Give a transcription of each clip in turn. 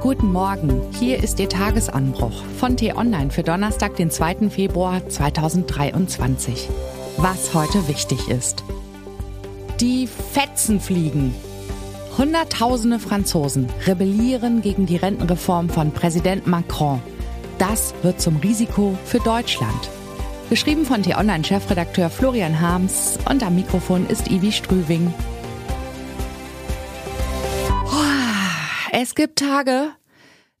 Guten Morgen, hier ist Ihr Tagesanbruch von T-Online für Donnerstag, den 2. Februar 2023. Was heute wichtig ist. Die Fetzen fliegen. Hunderttausende Franzosen rebellieren gegen die Rentenreform von Präsident Macron. Das wird zum Risiko für Deutschland. Geschrieben von T-Online-Chefredakteur Florian Harms und am Mikrofon ist Ivi Strüving. Es gibt Tage,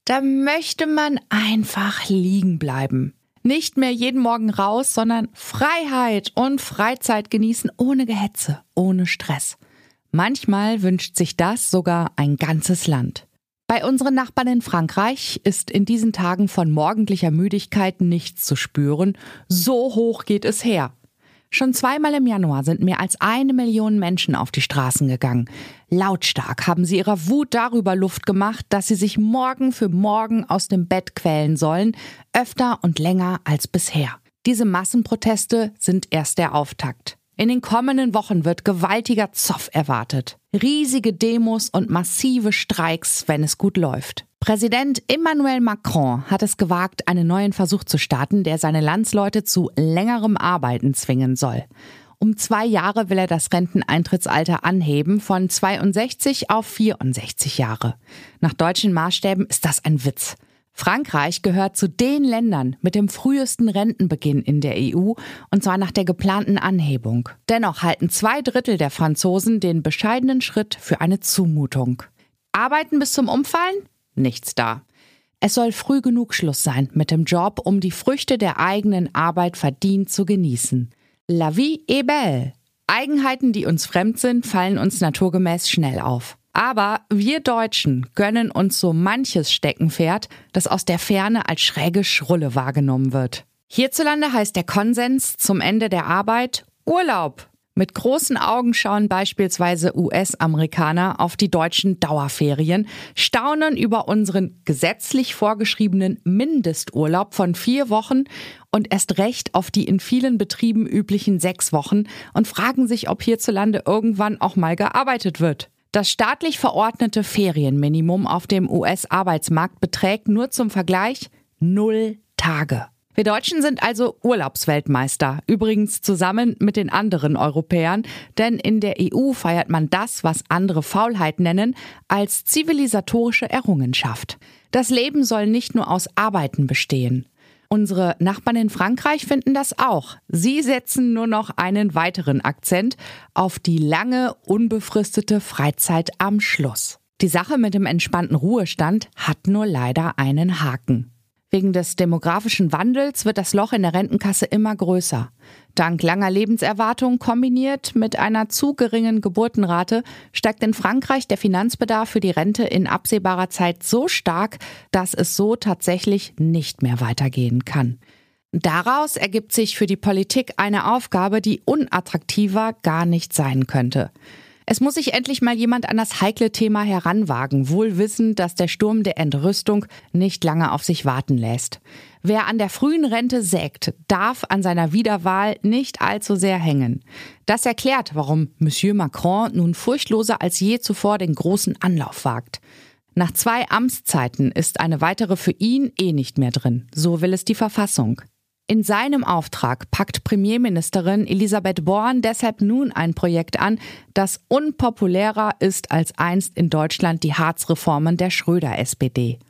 da möchte man einfach liegen bleiben. Nicht mehr jeden Morgen raus, sondern Freiheit und Freizeit genießen ohne Gehetze, ohne Stress. Manchmal wünscht sich das sogar ein ganzes Land. Bei unseren Nachbarn in Frankreich ist in diesen Tagen von morgendlicher Müdigkeit nichts zu spüren. So hoch geht es her. Schon zweimal im Januar sind mehr als eine Million Menschen auf die Straßen gegangen. Lautstark haben sie ihrer Wut darüber Luft gemacht, dass sie sich morgen für morgen aus dem Bett quälen sollen, öfter und länger als bisher. Diese Massenproteste sind erst der Auftakt. In den kommenden Wochen wird gewaltiger Zoff erwartet. Riesige Demos und massive Streiks, wenn es gut läuft. Präsident Emmanuel Macron hat es gewagt, einen neuen Versuch zu starten, der seine Landsleute zu längerem Arbeiten zwingen soll. Um zwei Jahre will er das Renteneintrittsalter anheben von 62 auf 64 Jahre. Nach deutschen Maßstäben ist das ein Witz. Frankreich gehört zu den Ländern mit dem frühesten Rentenbeginn in der EU, und zwar nach der geplanten Anhebung. Dennoch halten zwei Drittel der Franzosen den bescheidenen Schritt für eine Zumutung. Arbeiten bis zum Umfallen? Nichts da. Es soll früh genug Schluss sein mit dem Job, um die Früchte der eigenen Arbeit verdient zu genießen. La vie est belle. Eigenheiten, die uns fremd sind, fallen uns naturgemäß schnell auf. Aber wir Deutschen gönnen uns so manches Steckenpferd, das aus der Ferne als schräge Schrulle wahrgenommen wird. Hierzulande heißt der Konsens zum Ende der Arbeit Urlaub. Mit großen Augen schauen beispielsweise US-Amerikaner auf die deutschen Dauerferien, staunen über unseren gesetzlich vorgeschriebenen Mindesturlaub von vier Wochen und erst recht auf die in vielen Betrieben üblichen sechs Wochen und fragen sich, ob hierzulande irgendwann auch mal gearbeitet wird. Das staatlich verordnete Ferienminimum auf dem US-Arbeitsmarkt beträgt nur zum Vergleich null Tage. Wir Deutschen sind also Urlaubsweltmeister, übrigens zusammen mit den anderen Europäern, denn in der EU feiert man das, was andere Faulheit nennen, als zivilisatorische Errungenschaft. Das Leben soll nicht nur aus Arbeiten bestehen. Unsere Nachbarn in Frankreich finden das auch. Sie setzen nur noch einen weiteren Akzent auf die lange, unbefristete Freizeit am Schluss. Die Sache mit dem entspannten Ruhestand hat nur leider einen Haken. Wegen des demografischen Wandels wird das Loch in der Rentenkasse immer größer. Dank langer Lebenserwartung kombiniert mit einer zu geringen Geburtenrate steigt in Frankreich der Finanzbedarf für die Rente in absehbarer Zeit so stark, dass es so tatsächlich nicht mehr weitergehen kann. Daraus ergibt sich für die Politik eine Aufgabe, die unattraktiver gar nicht sein könnte. Es muss sich endlich mal jemand an das heikle Thema heranwagen, wohl wissend, dass der Sturm der Entrüstung nicht lange auf sich warten lässt. Wer an der frühen Rente sägt, darf an seiner Wiederwahl nicht allzu sehr hängen. Das erklärt, warum Monsieur Macron nun furchtloser als je zuvor den großen Anlauf wagt. Nach zwei Amtszeiten ist eine weitere für ihn eh nicht mehr drin. So will es die Verfassung. In seinem Auftrag packt Premierministerin Elisabeth Born deshalb nun ein Projekt an, das unpopulärer ist als einst in Deutschland die Harzreformen der Schröder-SPD.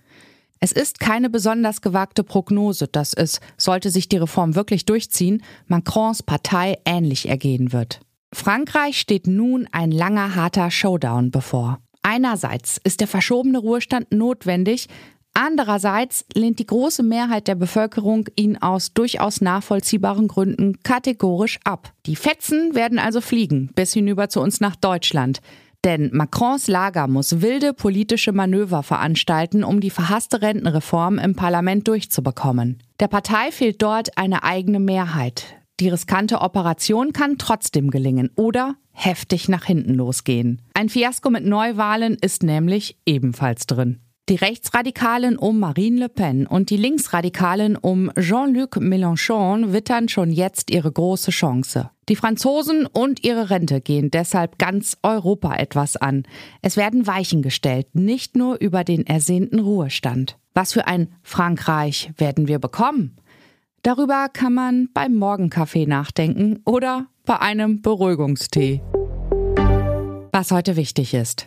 Es ist keine besonders gewagte Prognose, dass es, sollte sich die Reform wirklich durchziehen, Macrons Partei ähnlich ergehen wird. Frankreich steht nun ein langer, harter Showdown bevor. Einerseits ist der verschobene Ruhestand notwendig, Andererseits lehnt die große Mehrheit der Bevölkerung ihn aus durchaus nachvollziehbaren Gründen kategorisch ab. Die Fetzen werden also fliegen, bis hinüber zu uns nach Deutschland. Denn Macrons Lager muss wilde politische Manöver veranstalten, um die verhasste Rentenreform im Parlament durchzubekommen. Der Partei fehlt dort eine eigene Mehrheit. Die riskante Operation kann trotzdem gelingen oder heftig nach hinten losgehen. Ein Fiasko mit Neuwahlen ist nämlich ebenfalls drin. Die Rechtsradikalen um Marine Le Pen und die Linksradikalen um Jean-Luc Mélenchon wittern schon jetzt ihre große Chance. Die Franzosen und ihre Rente gehen deshalb ganz Europa etwas an. Es werden Weichen gestellt, nicht nur über den ersehnten Ruhestand. Was für ein Frankreich werden wir bekommen? Darüber kann man beim Morgenkaffee nachdenken oder bei einem Beruhigungstee. Was heute wichtig ist.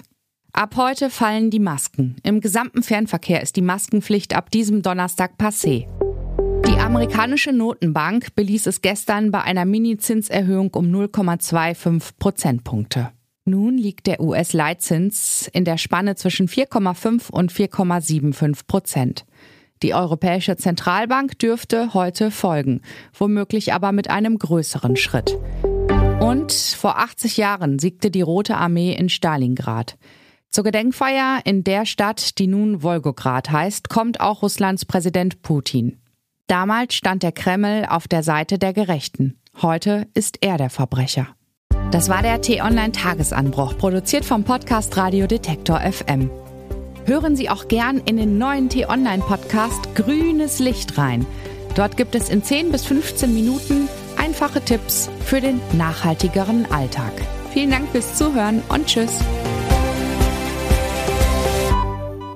Ab heute fallen die Masken. Im gesamten Fernverkehr ist die Maskenpflicht ab diesem Donnerstag passé. Die amerikanische Notenbank beließ es gestern bei einer Mini-Zinserhöhung um 0,25 Prozentpunkte. Nun liegt der US-Leitzins in der Spanne zwischen 4,5 und 4,75 Prozent. Die Europäische Zentralbank dürfte heute folgen, womöglich aber mit einem größeren Schritt. Und vor 80 Jahren siegte die Rote Armee in Stalingrad. Zur Gedenkfeier in der Stadt, die nun Wolgograd heißt, kommt auch Russlands Präsident Putin. Damals stand der Kreml auf der Seite der Gerechten. Heute ist er der Verbrecher. Das war der T-Online-Tagesanbruch, produziert vom Podcast Radio Detektor FM. Hören Sie auch gern in den neuen T-Online-Podcast Grünes Licht rein. Dort gibt es in 10 bis 15 Minuten einfache Tipps für den nachhaltigeren Alltag. Vielen Dank fürs Zuhören und Tschüss.